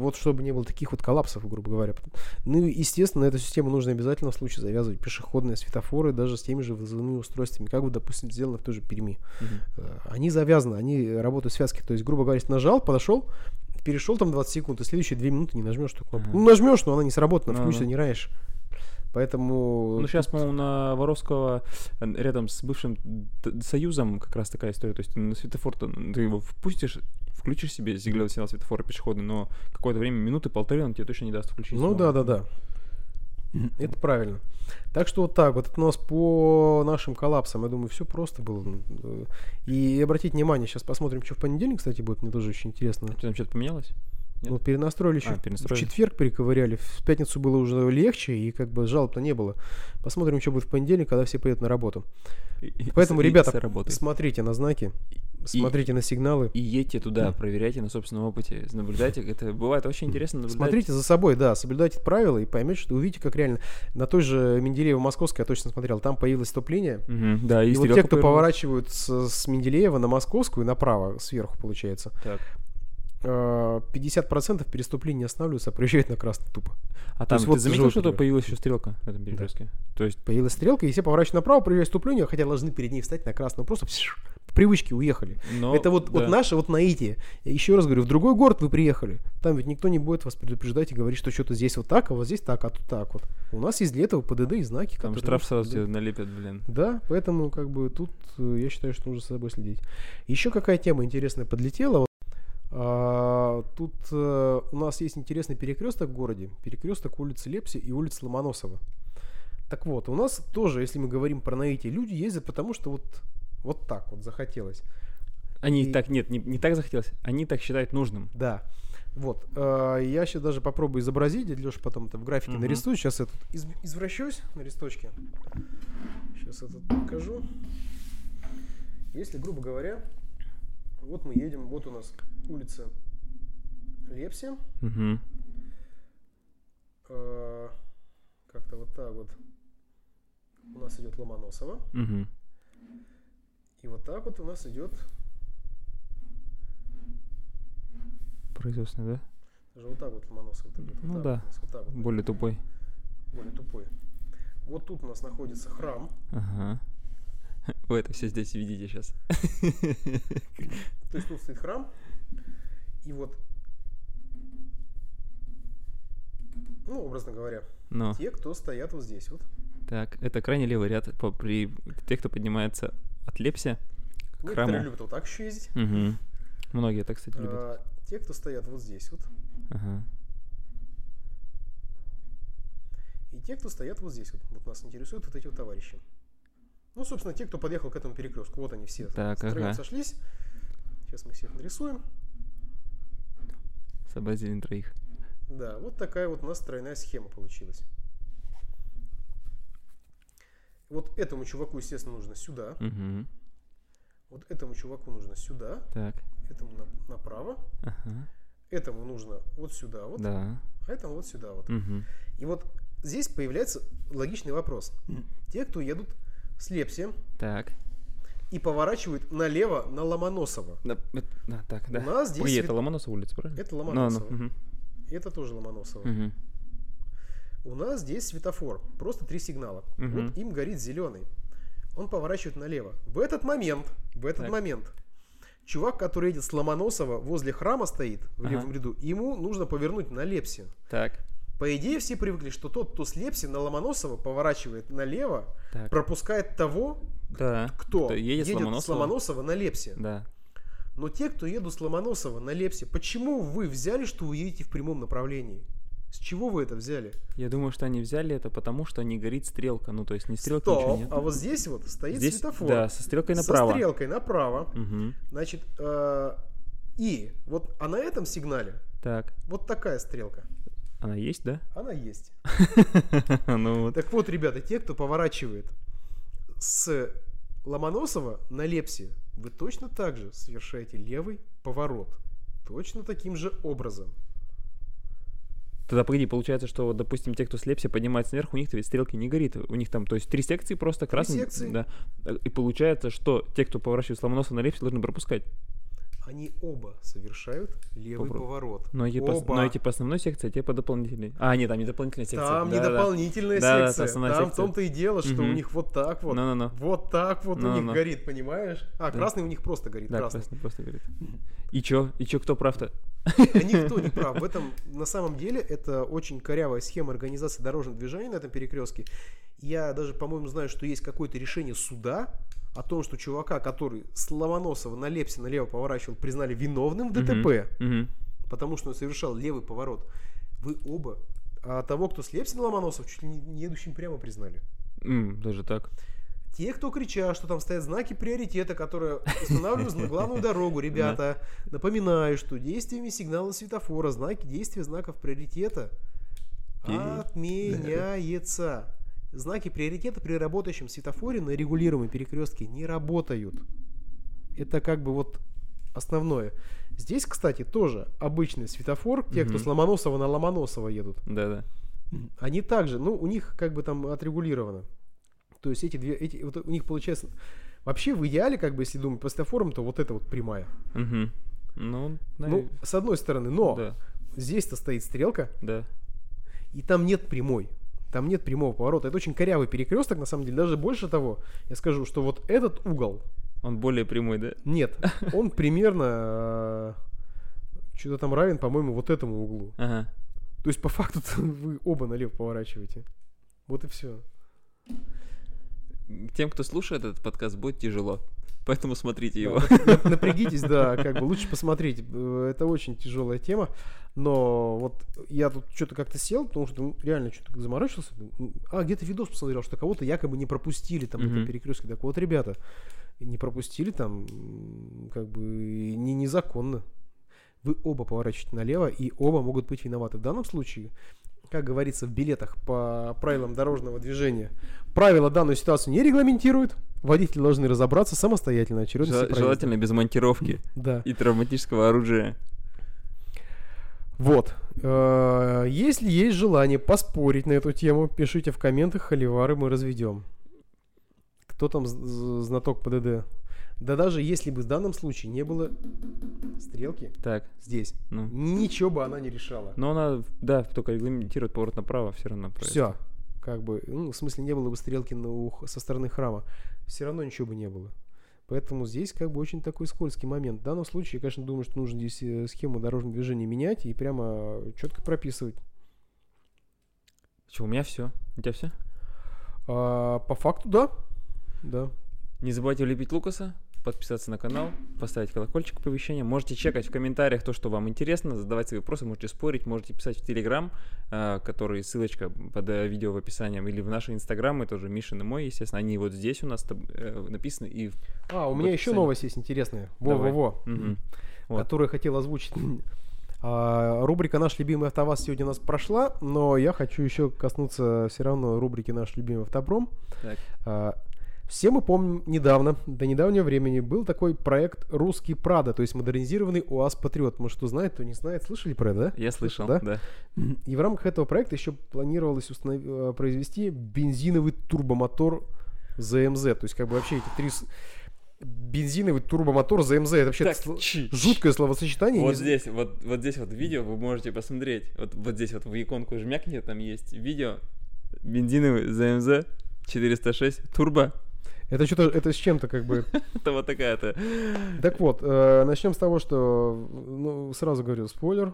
вот чтобы не было таких вот коллапсов, грубо говоря. Ну, и, естественно, эту систему нужно обязательно в случае завязывать пешеходные светофоры даже с теми же вызывными устройствами, как бы, допустим, сделано в той же Перми. Э, Они завязаны, они работают в связке. То есть, грубо говоря, нажал, подошел, перешел там 20 секунд, и следующие 2 минуты не нажмешь эту кнопку. Ага. Ну, нажмешь, но она не сработает, она Ну, включится ну. не раньше. Поэтому... Ну, сейчас, по-моему, на Воровского э, рядом с бывшим Союзом как раз такая история. То есть на светофор ты его впустишь, включишь себе сигнал сигнал светофора пешеходный, но какое-то время, минуты полторы, он тебе точно не даст включить. Ну снова. Это правильно. Так что вот так вот. Это у нас по нашим коллапсам. Я думаю, все просто было. Э, И обратите внимание, сейчас посмотрим, что в понедельник, кстати, будет. Мне тоже очень интересно. Что там что-то поменялось? Нет? Ну, перенастроили еще. А, перенастроили. В четверг перековыряли. В пятницу было уже легче, и как бы жалоб-то не было. Посмотрим, что будет в понедельник, когда все поедут на работу. И- Поэтому, и- ребята, смотрите на знаки, смотрите на сигналы. И едьте туда, Да. проверяйте на собственном опыте, наблюдайте. Это бывает очень интересно наблюдать. Смотрите за собой, да, соблюдайте правила и поймете, что увидите, как реально. На той же Менделеева Московской я точно смотрел, там появилось топление. Мгм, да, и, И, вот те, кто поворачивают с, с Менделеева на Московскую, направо, сверху получается, Так. э, 50% переступлений не останавливаются, а проезжают на красный тупо. А там ты вот заметил, что появилась еще стрелка на этом перекрестке? То есть Появилась стрелка, и все поворачивают направо, проезжают вступление, хотя должны перед ней встать на красную, просто привычке уехали. но, Это вот, да. вот наше вот наитие. Еще раз говорю, в другой город вы приехали, там ведь никто не будет вас предупреждать и говорить, что что-то здесь вот так, а вот здесь так, а тут так вот. У нас есть для этого ПДД и знаки, Там штраф сразу тебе налепят, блин. Да, поэтому как бы тут э, я считаю, что нужно за собой следить. Еще какая тема интересная подлетела. А, тут э, у нас есть интересный перекресток в городе, перекресток улицы Лепси и улицы Ломоносова. Так вот, у нас тоже, если мы говорим про наитие, люди ездят потому, что вот вот так вот захотелось. Они И- так, нет, не, не так захотелось, они так считают нужным. Да. Вот. э, я сейчас даже попробую изобразить, дядя Леша потом это в графике Мгм. нарисую. Сейчас я тут из- извращусь на листочке. Сейчас это покажу. Если, грубо говоря, вот мы едем, вот у нас улица Лепси. Мгм. э, как-то вот так вот. У нас идет Ломоносова. Мгм. И вот так вот у нас идет, Производственный, да? даже вот так вот Ломоносова. вот идет, вот Ну так да. вот вот так вот, Более тупой. более тупой. Вот тут у нас находится храм. Ага. Вы это все здесь видите сейчас. То есть тут стоит храм, и вот, ну, образно говоря, Но, те, кто стоят вот здесь вот. так, это крайне левый ряд по, при тех, кто поднимается от Лепси к Некоторые храму. любят вот так еще ездить. Мгм. Многие так, кстати, любят. А, те, кто стоят вот здесь вот, Ага. и те, кто стоят вот здесь вот. Вот нас интересуют вот эти вот товарищи. Ну, собственно, те, кто подъехал к этому перекрестку. Вот они все. Так, Строем ага. сошлись. Сейчас мы всех нарисуем. Сообразили троих. Да, вот такая вот у нас тройная схема получилась. Вот этому чуваку, естественно, нужно сюда. Мгм. Вот этому чуваку нужно сюда. Так. Этому на- направо. Ага. Этому нужно вот сюда вот. Да. А этому вот сюда вот. Мгм. И вот здесь появляется логичный вопрос. Те, кто едут с Лепси Так. и поворачивают налево на Ломоносова. Да, это- да, так, да. У нас здесь свет- это Ломоносова улица, правильно? Это Ну, Ломоносова. мгм. Это тоже Ломоносова. Мгм. У нас здесь светофор. Просто три сигнала. Мгм. Вот им горит зеленый. Он поворачивает налево. В этот момент, в этот Так. момент, чувак, который едет с Ломоносова, возле храма стоит в Ага. левом ряду, ему нужно повернуть на Лепси. Так. По идее, все привыкли, что тот, кто с Лепси на Ломоносова поворачивает налево, Так. пропускает того, Да. кто, Кто едет с с Ломоносова. Ломоносова на Лепси. Да. Но те, кто едут с Ломоносова на Лепси, почему вы взяли, что вы едете в прямом направлении? С чего вы это взяли? Я думаю, что они взяли это потому, что не горит стрелка. Ну, то есть не стрелки, Стоп, ничего нет. а вот здесь вот стоит Здесь, светофор. да, со стрелкой Со направо. стрелкой направо. Мгм. Значит, э, И вот, а на этом сигнале Так. вот такая стрелка. Она есть, да? Она есть. Ну вот. Так вот, ребята, те, кто поворачивает с Ломоносова на Лепси, вы точно так же совершаете левый поворот. Точно таким же образом. Тогда, погоди, получается, что, допустим, те, кто с Лепси поднимается наверх, у них-то ведь стрелки не горит. У них там, то есть, три секции просто красные. секции. Да. И получается, что те, кто поворачивает с Ломоносова на Лепси, должны пропускать. Они оба совершают левый Поворот. поворот. Но эти, по, Оба. но эти по основной секции, а те по дополнительной. А, нет, там не дополнительная секция. Там не Да-да-да. дополнительная Да-да, секция. основная Там в секция. том-то и дело, что у Мгм. них вот так вот. Ну-ну-ну. Вот так вот у них Ну-ну. горит, понимаешь? А, Да. красный у них просто горит. Да, красный. красный просто говорит. И чё? И чё, кто прав-то? Да никто не прав. В этом, на самом деле, это очень корявая схема организации дорожного движения на этом перекрестке. Я даже, по-моему, знаю, что есть какое-то решение суда о том, что чувака, который с Ломоносова на Лепсе налево поворачивал, признали виновным в ДТП, Мгм. потому что он совершал левый поворот. Вы оба, а того, кто с Лепси на Ломоносов, чуть ли не едущим прямо признали. Даже так. Те, кто кричат, что там стоят знаки приоритета, которые устанавливаются на главную дорогу, ребята, напоминаю, что действиями сигнала светофора знаки действия знаков приоритета отменяется. Знаки приоритета при работающем светофоре на регулируемом перекрестке не работают. Это как бы вот основное. Здесь, кстати, тоже обычный светофор. Те, кто Мгм. с Ломоносова на Ломоносова едут, Да-да. они также, ну, у них как бы там отрегулировано. То есть эти две, эти, вот у них получается... Вообще, в идеале, как бы, если думать по светофорам, то вот это вот прямая. Мгм. Ну, Ну, с одной стороны, но да, здесь-то стоит стрелка, да. и там нет прямой. Там нет прямого поворота. Это очень корявый перекресток, на самом деле. Даже больше того, я скажу, что вот этот угол, Он более прямой, да? нет, он примерно что-то там равен, по-моему, вот этому углу. Ага. То есть, по факту вы оба налево поворачиваете. Вот и все. Тем, кто слушает этот подкаст, будет тяжело. Поэтому смотрите его. Нап- Напрягитесь, да, как бы лучше посмотреть. Э, Это очень тяжелая тема. Но вот я тут что-то как-то сел, потому что ну, реально что-то заморочился. А, где-то видос посмотрел, что кого-то якобы не пропустили там на перекрестке. Так вот, ребята, не пропустили там, как бы не незаконно. Вы оба поворачиваете налево, и оба могут быть виноваты. В данном случае, как говорится в билетах по правилам дорожного движения, правила данную ситуацию не регламентируют. Водители должны разобраться самостоятельно. очередности Жел-. Желательно без монтировки Да. и травматического оружия. Вот. Э, Если есть желание поспорить на эту тему, пишите в комментах, холивары мы разведем. Кто там знаток ПДД? Да даже если бы в данном случае не было стрелки Так, здесь, ну. ничего бы она не решала. Но она, да, только регламентирует поворот направо, все равно. Все. Как бы, ну, в смысле, не было бы стрелки на ух- со стороны храма. Все равно ничего бы не было. Поэтому здесь как бы очень такой скользкий момент. В данном случае, я, конечно, думаю, что нужно здесь э, схему дорожного движения менять и прямо четко прописывать. Че, у меня все. У тебя все? А, по факту, да. Да. Не забывайте влепить Лукаса, подписаться на канал, поставить колокольчик оповещения. Можете чекать в комментариях то, что вам интересно, задавать свои вопросы, можете спорить, можете писать в Телеграм, а, который ссылочка под э, видео в описании, или в наши инстаграмы, тоже Мишин и мой, естественно, они вот здесь у нас э, написаны и... А, у меня еще новость есть интересная. Во-во-во. Мгм. Вот. Которую хотел озвучить. А, Рубрика «Наш любимый автоваз» сегодня у нас прошла, но я хочу еще коснуться все равно рубрики «Наш любимый автопром». Так. А, Все мы помним недавно, до недавнего времени, был такой проект «Русский Прада», то есть модернизированный УАЗ Патриот. Может, кто знает, кто не знает. Слышали про это, да? Я слышал, Да? да. И в рамках этого проекта еще планировалось установ- э, произвести бензиновый турбомотор ЗМЗ. То есть, как бы вообще эти три... Бензиновый турбомотор ЗМЗ. Это вообще Так, сл- чи- жуткое словосочетание. Вот Не здесь, вот, вот здесь вот видео вы можете посмотреть. Вот, вот здесь вот в иконку жмякните, там есть видео. Бензиновый ЗМЗ 406 турбо. Это что-то, это с чем-то как бы... Это вот такая-то. Так вот, э, начнем с того, что, ну, сразу говорю, спойлер.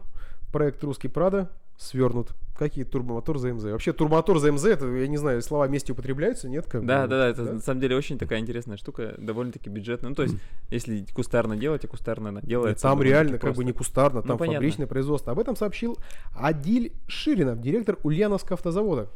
Проект «Русский Прада» свернут. Какие турбомотор ЗМЗ? Вообще, турбомотор ЗМЗ, это, я не знаю, слова вместе употребляются, нет? Как Да, бы, да, да, это на самом деле очень такая интересная штука, довольно-таки бюджетная. Ну, то есть, если кустарно делать, а кустарно она делается. Там реально как бы просто. не кустарно, Ну, там понятно. фабричное производство. Об этом сообщил Адиль Ширинов, директор Ульяновского автозавода.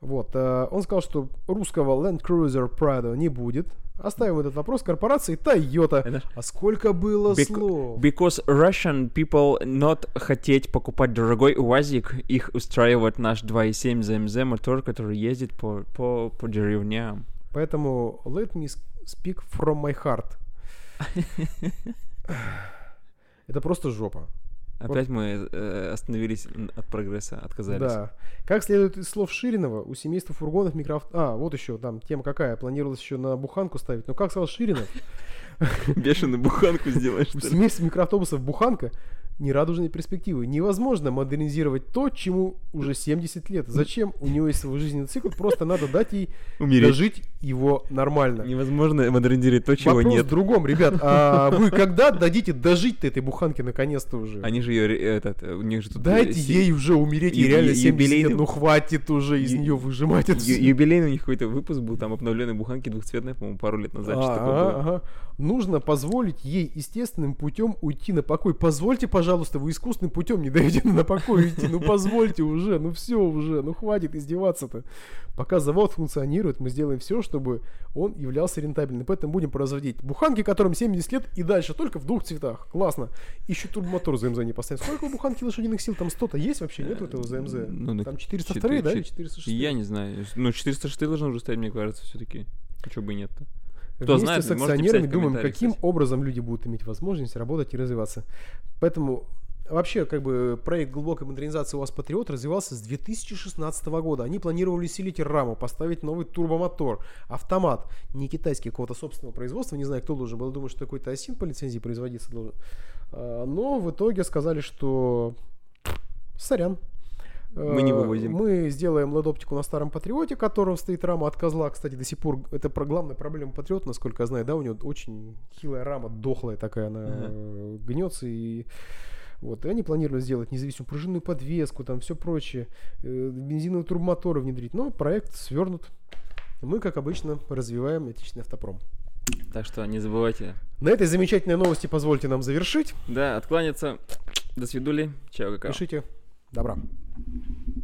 Вот, э, он сказал, что русского Land Cruiser Prado не будет. Оставим этот вопрос корпорации Toyota. А сколько было Bec- слов? Because Russian people not хотеть покупать дорогой УАЗик, их устраивает наш 2.7 ZMZ мотор, который ездит по, по, по деревням. Поэтому let me speak from my heart. Это просто жопа. Опять мы э, остановились от прогресса, отказались. Да. Как следует из слов Ширинова, у семейства фургонов микроавто... А, вот еще там тема какая. Планировалось еще на буханку ставить. Но как сказал Ширинов, Бешеную буханку сделаешь, у семейства микроавтобусов буханка нерадужные перспективы. Невозможно модернизировать то, чему уже 70 лет. Зачем? У него есть свой жизненный цикл, просто надо дать ей Умереть. дожить его нормально. Невозможно модернизировать то, чего Вопрос нет. в другом, ребят. А вы когда дадите дожить-то этой буханке наконец-то уже? Они же ее, этот, у них же тут... э, Дайте се- ей уже умереть, ей ю- реально ю- 70 лет, ну хватит уже из нее выжимать это. Юбилейный у них какой-то выпуск был, там обновленные буханки двухцветные, по-моему, пару лет назад. Нужно позволить ей естественным путем уйти на покой. Позвольте, пожалуйста, вы искусственным путем не даете на покой идти. Ну позвольте уже, ну все уже, ну хватит издеваться-то. Пока завод функционирует, мы сделаем все, чтобы он являлся рентабельным. Поэтому будем производить буханки, которым 70 лет и дальше, только в двух цветах. Классно. Еще турбомотор ЗМЗ не поставить. Сколько у буханки лошадиных сил? Там 100-то есть вообще? Нет этого ЗМЗ? Ну, ну, Там 402, четыре- да? чет- Или 406? Я не знаю. Ну, 406 должны уже стоять, мне кажется, все-таки. Чего бы и нет-то. Кто Вместе знает, с акционерами думаем, каким кстати. образом люди будут иметь возможность работать и развиваться. Поэтому вообще, как бы, проект глубокой модернизации УАЗ Патриот развивался с 2016 года. Они планировали усилить раму, поставить новый турбомотор, автомат, не китайский, какого-то собственного производства, не знаю, кто должен был, думаю, что какой-то осин по лицензии производиться должен. А, Но в итоге сказали, что сорян, Мы не Э, вывозим. Мы сделаем LED-оптику на старом Патриоте, которого стоит рама от козла. Кстати, до сих пор это про главная проблема Патриота, насколько я знаю, да, у него очень хилая рама, дохлая такая, она Ага. э, гнется и вот, и они планировали сделать независимую пружинную подвеску, там все прочее, э, бензиновые турбомоторы внедрить, но проект свернут. Мы, как обычно, развиваем отечественный автопром. Так что не забывайте. На этой замечательной новости позвольте нам завершить. Да, откланяться. До свидули. Чао, какао. Пишите. Добра. Thank you.